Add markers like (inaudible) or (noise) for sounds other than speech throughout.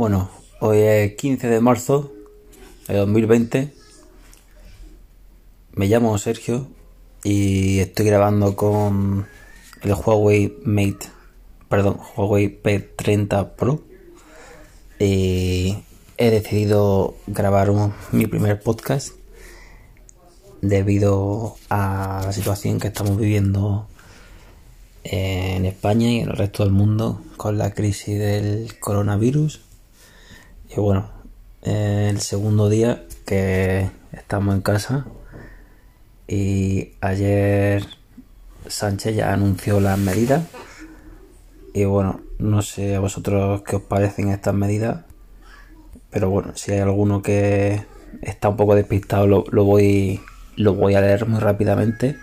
Bueno, hoy es 15 de marzo de 2020. Me llamo Sergio y estoy grabando con el Huawei Mate, perdón, Huawei P30 Pro. Y he decidido grabar mi primer podcast debido a la situación que estamos viviendo en España y en el resto del mundo con la crisis del coronavirus. Y bueno, el segundo día que estamos en casa y ayer Sánchez ya anunció las medidas y bueno, no sé a vosotros qué os parecen estas medidas, pero bueno, si hay alguno que está un poco despistado lo, lo voy lo voy a leer muy rápidamente.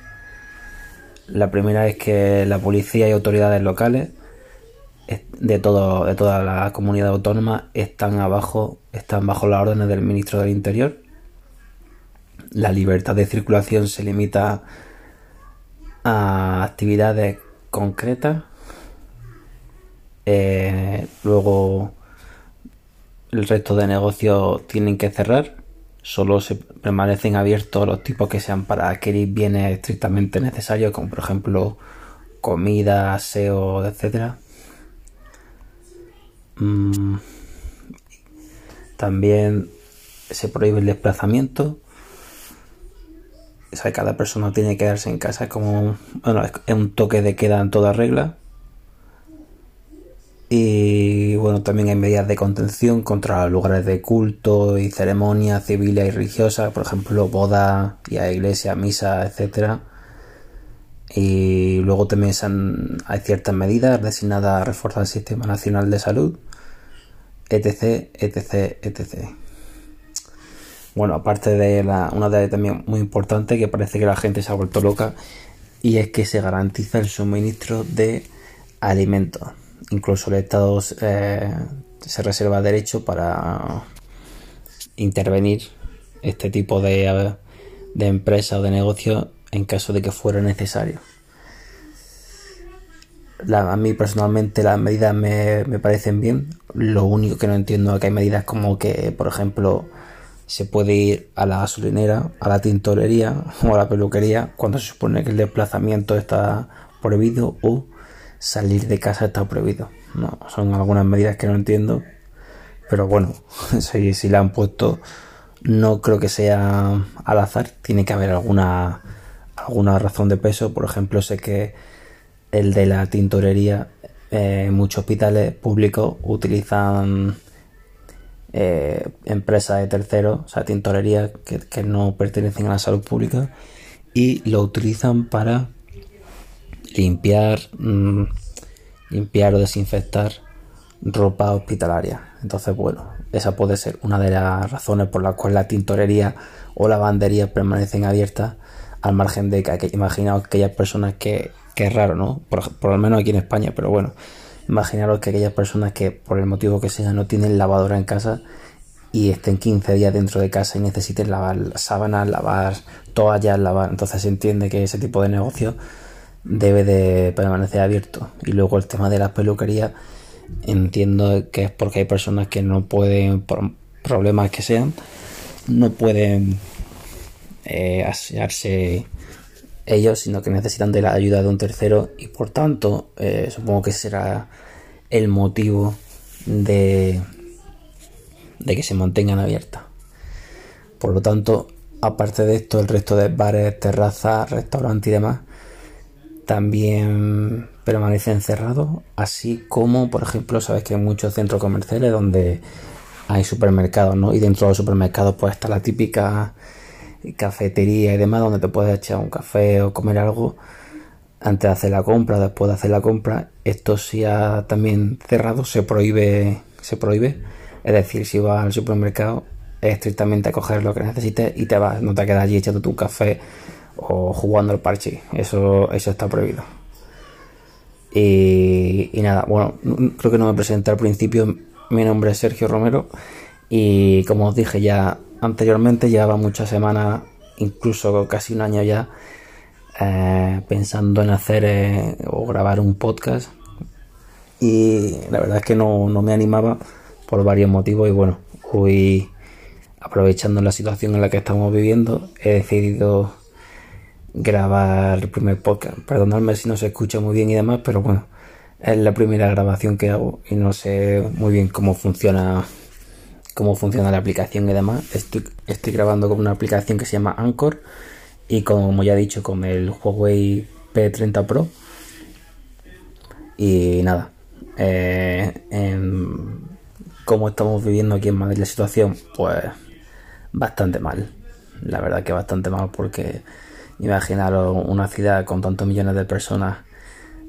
La primera es que la policía y autoridades locales de todo de toda la comunidad autónoma están abajo están bajo las órdenes del ministro del Interior. La libertad de circulación se limita a actividades concretas. Eh, luego el resto de negocios tienen que cerrar solo se permanecen abiertos los tipos que sean para adquirir bienes estrictamente necesarios, como por ejemplo comida, aseo, etcétera. Mm, también se prohíbe el desplazamiento. O sea, cada persona tiene que quedarse en casa como bueno, es un toque de queda en toda regla. Y bueno, también hay medidas de contención contra lugares de culto y ceremonias civiles y religiosas, por ejemplo, bodas y a iglesia, misa, etcétera. Y luego también hay ciertas medidas designadas a reforzar el Sistema Nacional de Salud, etc, etc, etc. Bueno, aparte de la, una de también muy importante que parece que la gente se ha vuelto loca y es que se garantiza el suministro de alimentos incluso el Estado eh, se reserva derecho para intervenir este tipo de, de empresa o de negocio en caso de que fuera necesario. A mí personalmente las medidas me, me, parecen bien. Lo único que no entiendo es que hay medidas como que, por ejemplo, se puede ir a la gasolinera, a la tintorería (laughs) o a la peluquería cuando se supone que el desplazamiento está prohibido o salir de casa está prohibido. No, son algunas medidas que no entiendo. Pero bueno, (laughs) si, si la han puesto, no creo que sea al azar. Tiene que haber alguna, alguna razón de peso. Por ejemplo, sé que el de la tintorería, eh, muchos hospitales públicos utilizan eh, empresas de terceros, o sea, tintorerías que, que no pertenecen a la salud pública y lo utilizan para limpiar, mm, limpiar o desinfectar ropa hospitalaria. Entonces, bueno, esa puede ser una de las razones por las cuales la tintorería o lavandería permanecen abiertas al margen de que, imaginaos aquellas personas que, que es raro, ¿no? Por, por lo menos aquí en España, pero bueno, imaginaros que aquellas personas que por el motivo que sea no tienen lavadora en casa y estén 15 días dentro de casa y necesiten lavar sábanas, lavar toallas, lavar, entonces se entiende que ese tipo de negocio debe de permanecer abierto. Y luego el tema de las peluquerías, entiendo que es porque hay personas que no pueden, por problemas que sean, no pueden eh, ellos, sino que necesitan de la ayuda de un tercero y por tanto eh, supongo que será el motivo de, de que se mantengan abiertas. Por lo tanto, aparte de esto, el resto de bares, terrazas, restaurantes y demás también permanecen cerrados, así como, por ejemplo, sabes que hay muchos centros comerciales donde hay supermercados, ¿no? Y dentro de los supermercados pues está la típica cafetería y demás donde te puedes echar un café o comer algo antes de hacer la compra, después de hacer la compra. Esto sí ha también cerrado, se prohíbe, se prohíbe. Es decir, si vas al supermercado es estrictamente a coger lo que necesites y te vas, no te quedas allí echando tu café o jugando al parche. Eso, eso está prohibido. Y, nada, bueno, creo que no me presenté al principio. Mi nombre es Sergio Romero y como os dije ya anteriormente, llevaba muchas semanas, incluso casi un año ya, eh, pensando en hacer eh, o grabar un podcast. Y la verdad es que no, no me animaba por varios motivos y bueno, hoy aprovechando la situación en la que estamos viviendo, he decidido grabar el primer podcast. Perdonadme si no se escucha muy bien y demás, pero bueno, es la primera grabación que hago y no sé muy bien cómo funciona cómo funciona la aplicación y demás. Estoy, estoy grabando con una aplicación que se llama Anchor y como ya he dicho con el Huawei P30 Pro. Y nada, eh, cómo estamos viviendo aquí en Madrid la situación, pues bastante mal. La verdad que bastante mal porque imaginaros una ciudad con tantos millones de personas,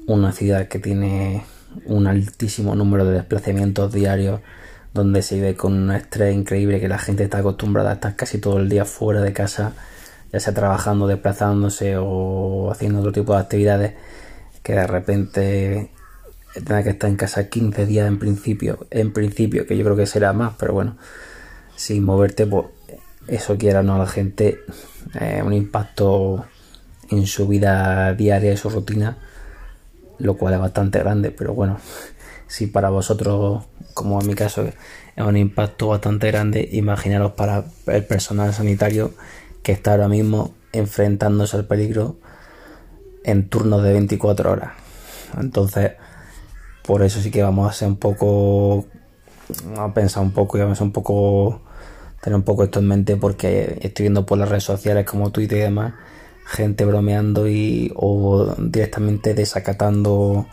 una ciudad que tiene un altísimo número de desplazamientos diarios, donde se vive con un estrés increíble que la gente está acostumbrada a estar casi todo el día fuera de casa, ya sea trabajando, desplazándose o haciendo otro tipo de actividades, que de repente tenga que estar en casa 15 días en principio, en principio, que yo creo que será más, pero bueno, sin moverte, pues eso quiera no a la gente, eh, un impacto en su vida diaria, en su rutina, lo cual es bastante grande, pero bueno, si para vosotros, como en mi caso, es un impacto bastante grande, imaginaros para el personal sanitario que está ahora mismo enfrentándose al peligro en turnos de 24 horas. Entonces, por eso sí que vamos a ser un poco, a pensar un poco y vamos a un poco, tener un poco esto en mente porque estoy viendo por las redes sociales como Twitter y demás, gente bromeando y o directamente desacatando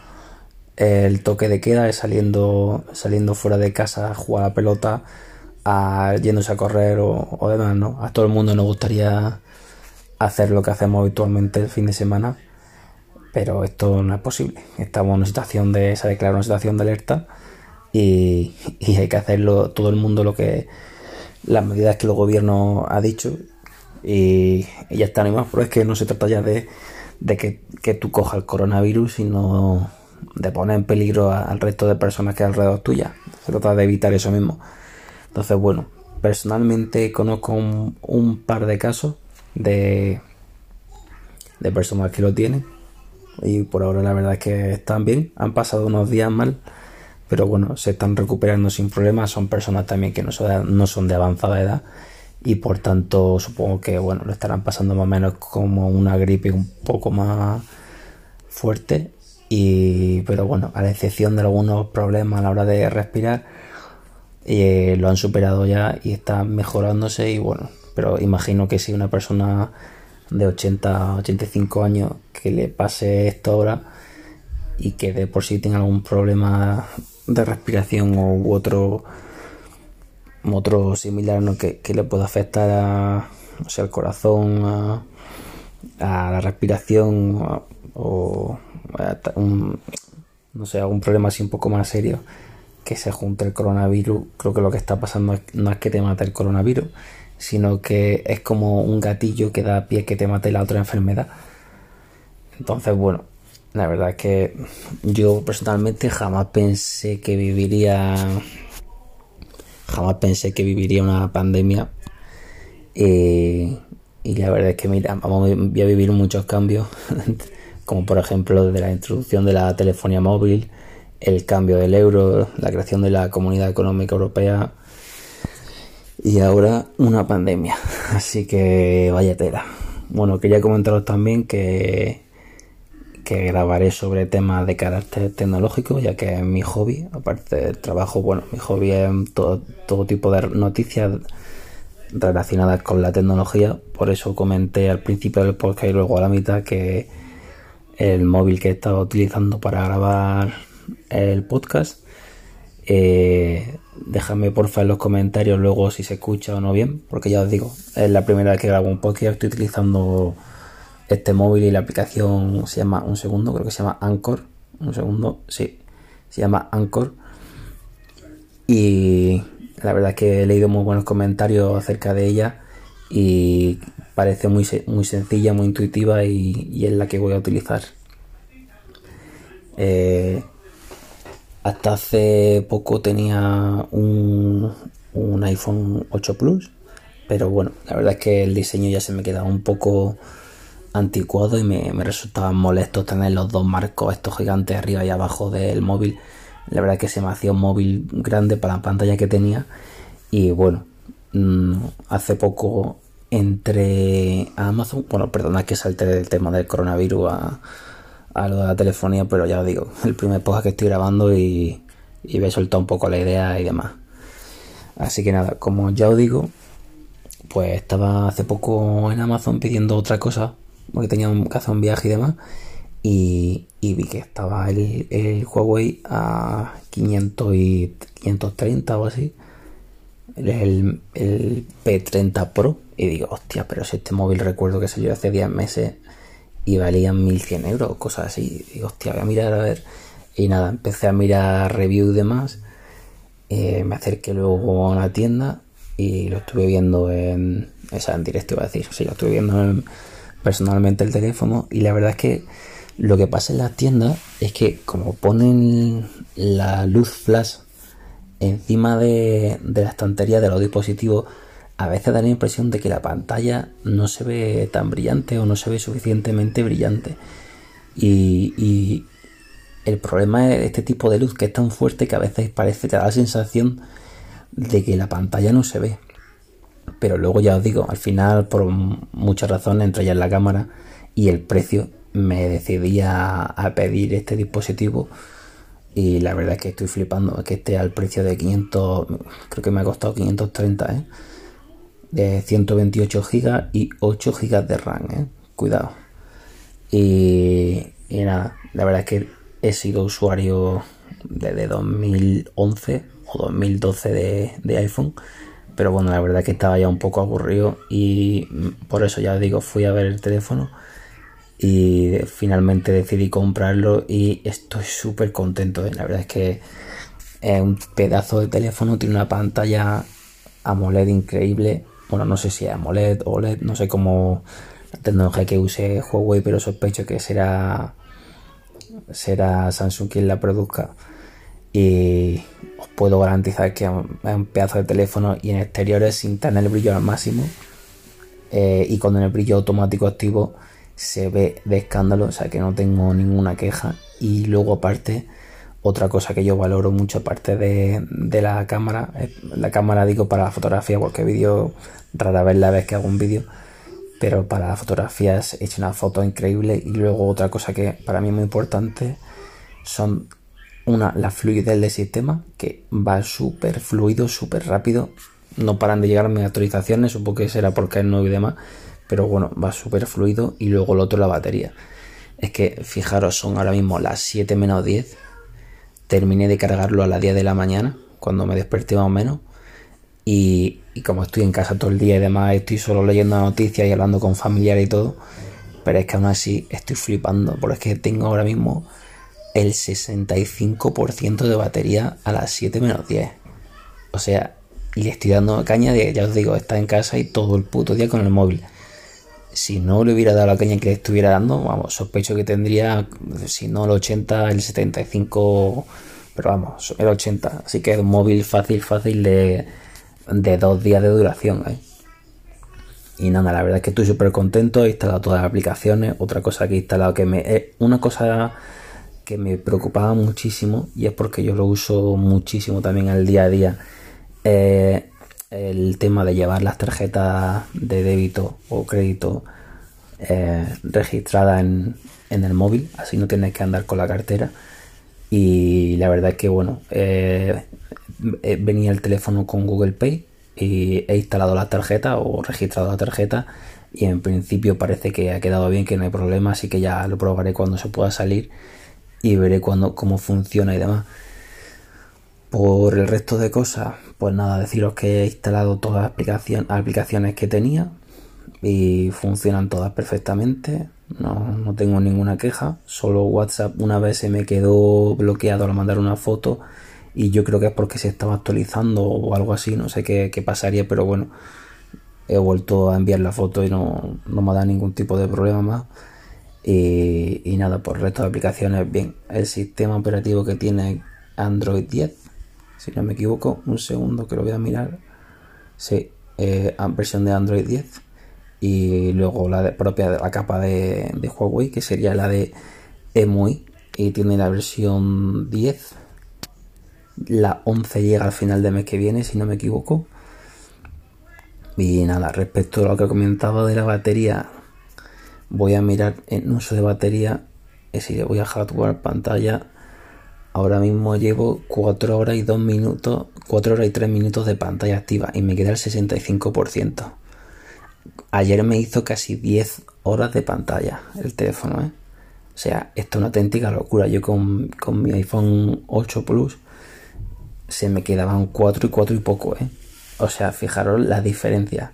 el toque de queda, saliendo, saliendo fuera de casa a jugar a pelota, a, yéndose a correr o, demás, ¿no? A todo el mundo nos gustaría hacer lo que hacemos habitualmente el fin de semana, pero esto no es posible. Estamos en una situación de, se ha declarado una situación de alerta y, hay que hacerlo todo el mundo lo que las medidas que el gobierno ha dicho y, ya está, ni más, pero es que no se trata ya de, que, que, tú cojas el coronavirus, sino de poner en peligro al resto de personas que hay alrededor tuya. Se trata de evitar eso mismo. Entonces, bueno, personalmente conozco un, par de casos de, de personas que lo tienen y por ahora la verdad es que están bien, han pasado unos días mal, pero bueno, se están recuperando sin problemas, son personas también que no son, no son de avanzada edad y por tanto supongo que bueno, lo estarán pasando más o menos como una gripe un poco más fuerte y pero bueno, a la excepción de algunos problemas a la hora de respirar eh, lo han superado ya y están mejorándose y bueno, pero imagino que si una persona de 80, 85 años que le pase esto ahora y que de por sí tenga algún problema de respiración u otro otro similar ¿no? que, le pueda afectar a, o sea, al corazón, a, la respiración o un, no sé, algún problema así un poco más serio que se junte el coronavirus, creo que lo que está pasando no es que te mate el coronavirus, sino que es como un gatillo que da pie que te mate la otra enfermedad. Entonces, bueno, la verdad es que yo personalmente jamás pensé que viviría. Jamás pensé que viviría una pandemia. Eh, y la verdad es que, mira, vamos a vivir muchos cambios. (laughs) como por ejemplo de la introducción de la telefonía móvil, el cambio del euro, la creación de la Comunidad Económica Europea y ahora una pandemia. (laughs) Así que vaya tela. Bueno, quería comentaros también que, que grabaré sobre temas de carácter tecnológico, ya que es mi hobby. Aparte del trabajo, bueno, mi hobby es todo, todo tipo de noticias relacionadas con la tecnología. Por eso comenté al principio del podcast y luego a la mitad que el móvil que he estado utilizando para grabar el podcast eh, Déjame porfa en los comentarios luego si se escucha o no bien, porque ya os digo, es la primera vez que grabo un podcast, estoy utilizando este móvil y la aplicación se llama, un segundo, creo que se llama Anchor, un segundo, sí, se llama Anchor. Y la verdad es que he leído muy buenos comentarios acerca de ella y parece muy, muy sencilla, muy intuitiva y, y es la que voy a utilizar. Eh, hasta hace poco tenía un, iPhone 8 Plus, pero bueno, la verdad es que el diseño ya se me quedaba un poco anticuado y me, resultaba molesto tener los dos marcos estos gigantes arriba y abajo del móvil La verdad que se me hacía un móvil grande para la pantalla que tenía. Y bueno, hace poco entre Amazon, bueno, perdona que salte del tema del coronavirus a, a lo de la telefonía, pero ya os digo, (laughs) el primer podcast que estoy grabando y, y me he soltado un poco la idea y demás. Así que nada, como ya os digo, pues estaba hace poco en Amazon pidiendo otra cosa, porque tenía que hacer un viaje y demás, y, vi que estaba el, el, Huawei a 500 y 530 o así, el, el P30 Pro, y digo, hostia, pero si este móvil recuerdo que salió hace 10 meses y valían 1100 euros, cosas así. Y hostia, voy a mirar a ver. Y nada, empecé a mirar reviews y demás. Eh, me acerqué luego a una tienda y lo estuve viendo en. Esa en directo iba a decir. Sí, lo estuve viendo personalmente el teléfono. Y la verdad es que lo que pasa en las tiendas es que, como ponen la luz flash encima de, la estantería de los dispositivos, a veces da la impresión de que la pantalla no se ve tan brillante o no se ve suficientemente brillante. Y, el problema es este tipo de luz que es tan fuerte que a veces parece que da la sensación de que la pantalla no se ve. Pero luego ya os digo, al final por muchas razones, entre ellas la cámara y el precio, me decidí a pedir este dispositivo y la verdad es que estoy flipando, que esté al precio de 500, creo que me ha costado 530, ¿eh? de 128 GB y 8 GB de RAM, ¿eh? cuidado. Y, nada, la verdad es que he sido usuario desde 2011 o 2012 de, de iPhone, pero bueno, la verdad es que estaba ya un poco aburrido y por eso ya digo, fui a ver el teléfono y finalmente decidí comprarlo y estoy súper contento. ¿eh? La verdad es que es un pedazo de teléfono, tiene una pantalla AMOLED increíble, bueno, no sé si es AMOLED o OLED, no sé cómo la tecnología que use Huawei, pero sospecho que será será Samsung quien la produzca. Y os puedo garantizar que es un pedazo de teléfono y en exteriores sin tener el brillo al máximo. Eh, y con el brillo automático activo se ve de escándalo, o sea que no tengo ninguna queja. Y luego aparte otra cosa que yo valoro mucho, aparte de, la cámara, la cámara digo para la fotografía, porque vídeo rara vez la vez que hago un vídeo, pero para fotografías he hecho una foto increíble. Y luego otra cosa que para mí es muy importante son una, la fluidez del sistema, que va súper fluido, súper rápido. No paran de llegarme actualizaciones, supongo que será porque es nuevo y demás, pero bueno, va súper fluido. Y luego lo otro, la batería. Es que fijaros, son ahora mismo las 7 menos 10 terminé de cargarlo a las 10 de la mañana, cuando me desperté más o menos. Y, como estoy en casa todo el día y demás, estoy solo leyendo noticias y hablando con familiares y todo. Pero es que aún así estoy flipando, porque es que tengo ahora mismo el 65% de batería a las 7 menos 10. O sea, y le estoy dando caña de, ya os digo, está en casa y todo el puto día con el móvil. Si no le hubiera dado la caña que estuviera dando, vamos, sospecho que tendría, si no el 80, el 75, pero vamos, el 80. Así que es un móvil fácil, fácil de, de dos días de duración. ¿eh? Y nada, la verdad es que estoy súper contento, he instalado todas las aplicaciones. Otra cosa que he instalado que me... Eh, una cosa que me preocupaba muchísimo y es porque yo lo uso muchísimo también al día a día. Eh, el tema de llevar las tarjetas de débito o crédito eh, registradas en, el móvil, así no tienes que andar con la cartera. Y la verdad es que, bueno, eh, eh, venía el teléfono con Google Pay y he instalado la tarjeta o registrado la tarjeta y en principio parece que ha quedado bien, que no hay problema, así que ya lo probaré cuando se pueda salir y veré cuando, cómo funciona y demás. Por el resto de cosas, pues nada, deciros que he instalado todas las aplicaciones que tenía y funcionan todas perfectamente. No, tengo ninguna queja. Solo WhatsApp una vez se me quedó bloqueado al mandar una foto y yo creo que es porque se estaba actualizando o algo así. No sé qué, pasaría, pero bueno, he vuelto a enviar la foto y no, me da ningún tipo de problema más. Y, y nada, por el resto de aplicaciones, bien. El sistema operativo que tiene Android 10 si no me equivoco, un segundo que lo voy a mirar. Sí, eh, versión de Android 10 y luego la de, propia de la capa de, Huawei que sería la de EMUI y tiene la versión 10 La 11 llega al final del mes que viene, si no me equivoco. Y nada, respecto a lo que comentaba de la batería, voy a mirar en uso de batería. Es decir, voy a hardware pantalla. Ahora mismo llevo 4 horas y 2 minutos, 4 horas y 3 minutos de pantalla activa y me queda el 65%. Ayer me hizo casi 10 horas de pantalla el teléfono, ¿eh? O sea, esto es una auténtica locura. Yo con, con mi iPhone 8 Plus se me quedaban 4 y 4 y poco, ¿eh? O sea, fijaros la diferencia.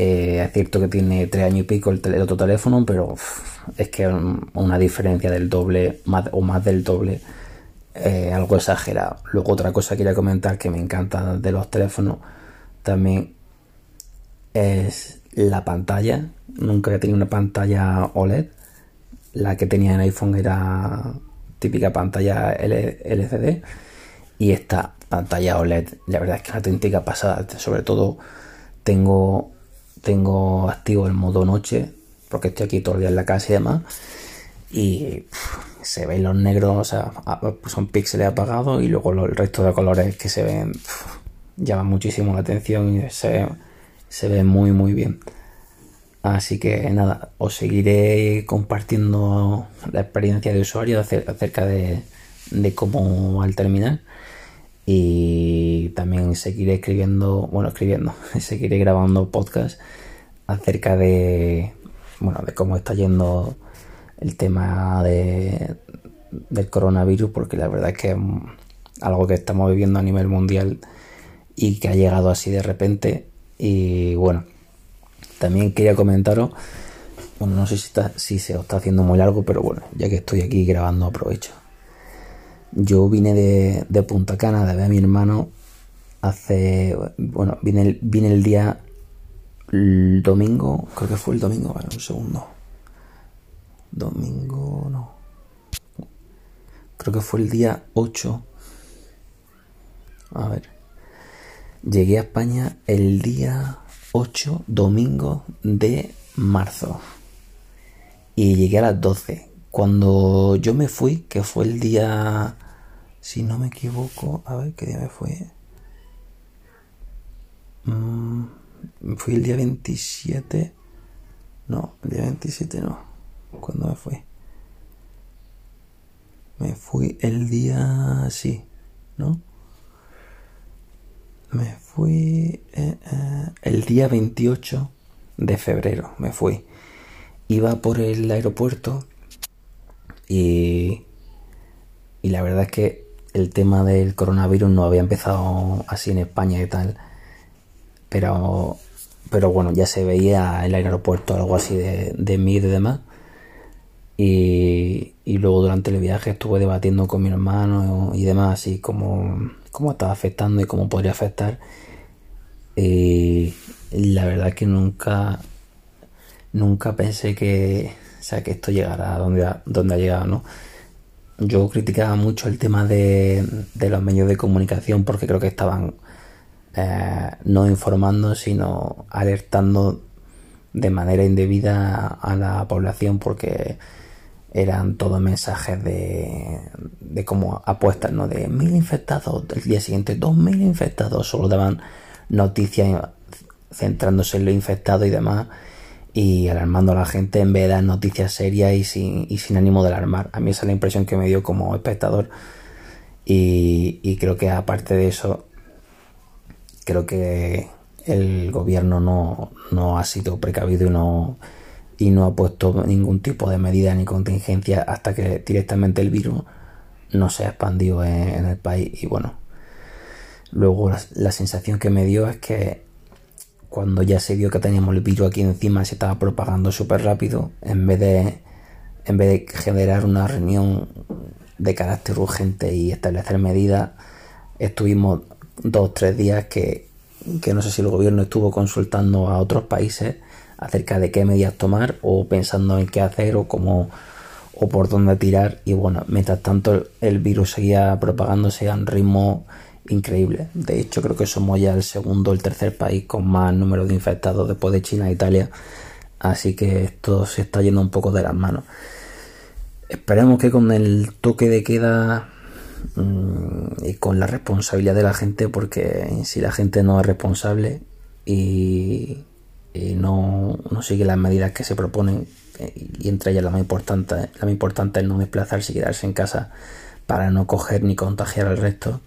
Eh, es cierto que tiene 3 años y pico el, otro teléfono, pero es que una diferencia del doble o más del doble, eh, algo exagerado. Luego otra cosa que quería comentar que me encanta de los teléfonos también es la pantalla. Nunca he tenido una pantalla OLED. La que tenía en iPhone era típica pantalla LCD. Y esta pantalla OLED, la verdad es que es una auténtica pasada. Sobre todo tengo, tengo activo el modo noche, porque estoy aquí todo el día en la casa y demás. Y se ven los negros, o sea, pues son píxeles apagados y luego el resto de colores que se ven llaman muchísimo la atención y se, se ve muy muy bien. Así que nada, os seguiré compartiendo la experiencia de usuario acerca de, de cómo al terminar y también seguiré escribiendo, bueno, escribiendo, (laughs) seguiré grabando podcast acerca de, bueno, de cómo está yendo el tema de, del coronavirus, porque la verdad es que es algo que estamos viviendo a nivel mundial y que ha llegado así de repente. Y bueno, también quería comentaros, bueno, no sé si, está, si se os está haciendo muy largo, pero bueno, ya que estoy aquí grabando, aprovecho. Yo vine de, Punta Cana de ver a mi hermano hace. Bueno, vine el, vine el día. Domingo, creo que fue el domingo, ver, un segundo. Domingo, no. Creo que fue el día 8. A ver. Llegué a España el día 8, domingo de marzo. Y llegué a las 12. Cuando yo me fui, que fue el día, si no me equivoco, a ver qué día me fue. Mm, fui el día 27. No, el día 27 no. ¿Cuándo me fui? Me fui el día, sí, ¿no? Me fui eh, eh, el día 28 de febrero, me fui. Iba por el aeropuerto y, y la verdad es que el tema del coronavirus no había empezado así en España y tal. Pero, pero bueno, ya se veía el aeropuerto algo así de, de mí y demás. Y, y, luego durante el viaje estuve debatiendo con mi hermano y demás, así como cómo estaba afectando y cómo podría afectar. Y la verdad que nunca, nunca pensé que, sea, que esto llegara a donde ha, donde ha llegado, ¿no? Yo criticaba mucho el tema de, los medios de comunicación porque creo que estaban eh, no informando, sino alertando de manera indebida a la población porque eran todos mensajes de, de como apuestas, ¿no? De mil infectados, el día siguiente dos mil infectados, solo daban noticias centrándose en lo infectado y demás y alarmando a la gente en vez de dar noticias serias y sin, y sin ánimo de alarmar. A mí esa es la impresión que me dio como espectador y, creo que aparte de eso, creo que el gobierno no, no ha sido precavido y no, y no ha puesto ningún tipo de medida ni contingencia hasta que directamente el virus no se ha expandido en, el país y bueno luego la, sensación que me dio es que cuando ya se vio que teníamos el virus aquí encima se estaba propagando súper rápido, en vez de en vez de generar una reunión de carácter urgente y establecer medidas, estuvimos dos o tres días que, que no sé si el gobierno estuvo consultando a otros países acerca de qué medidas tomar o pensando en qué hacer o cómo o por dónde tirar. Y bueno, mientras tanto el virus seguía propagándose a un ritmo increíble. De hecho, creo que somos ya el segundo o el tercer país con más número de infectados después de China e Italia. Así que esto se está yendo un poco de las manos. Esperemos que con el toque de queda mm, y con la responsabilidad de la gente, porque si la gente no es responsable y, no, no, sigue las medidas que se proponen, y entre ellas la más importante, la más importante es no desplazarse y quedarse en casa para no coger ni contagiar al resto.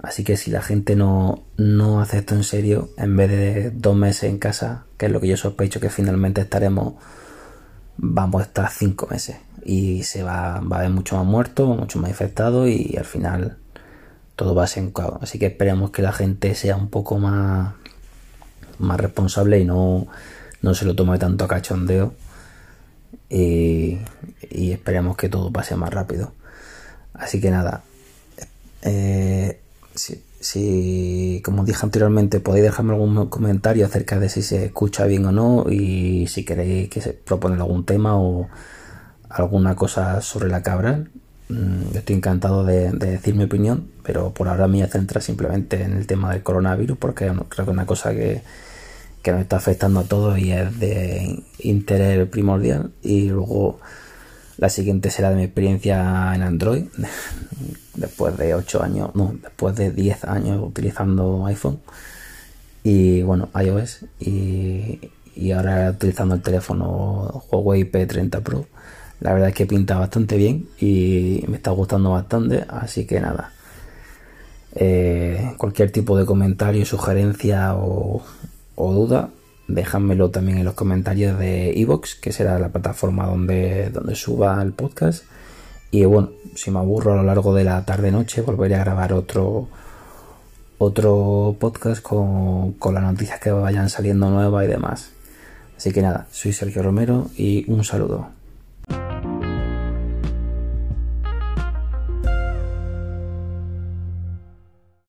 Así que si la gente no, no hace esto en serio, en vez de dos meses en casa, que es lo que yo sospecho que finalmente estaremos, vamos a estar cinco meses y se va, va a haber mucho más muertos, mucho más infectados y al final todo va a ser un caos. Así que esperemos que la gente sea un poco más, más responsable y no, no se lo tome tanto a cachondeo y, y esperemos que todo pase más rápido. Así que nada, eh, si, como dije anteriormente, podéis dejarme algún comentario acerca de si se escucha bien o no y si queréis que se propone algún tema o alguna cosa sobre la cabra. Mm, estoy encantado de, decir mi opinión, pero por ahora me voy a centrar simplemente en el tema del coronavirus porque creo que es una cosa que, que nos está afectando a todos y es de interés primordial. Y luego la siguiente será de mi experiencia en Android, (laughs) después de 8 años, no, después de 10 años utilizando iPhone y bueno, iOS y, y ahora utilizando el teléfono Huawei P30 Pro. La verdad es que pinta bastante bien y me está gustando bastante, así que nada. Eh, cualquier tipo de comentario, sugerencia o, o duda, déjamelo también en los comentarios de Evox, que será la plataforma donde, donde suba el podcast. Y bueno, si me aburro a lo largo de la tarde-noche, volveré a grabar otro, otro podcast con, con las noticias que vayan saliendo nuevas y demás. Así que nada, soy Sergio Romero y un saludo.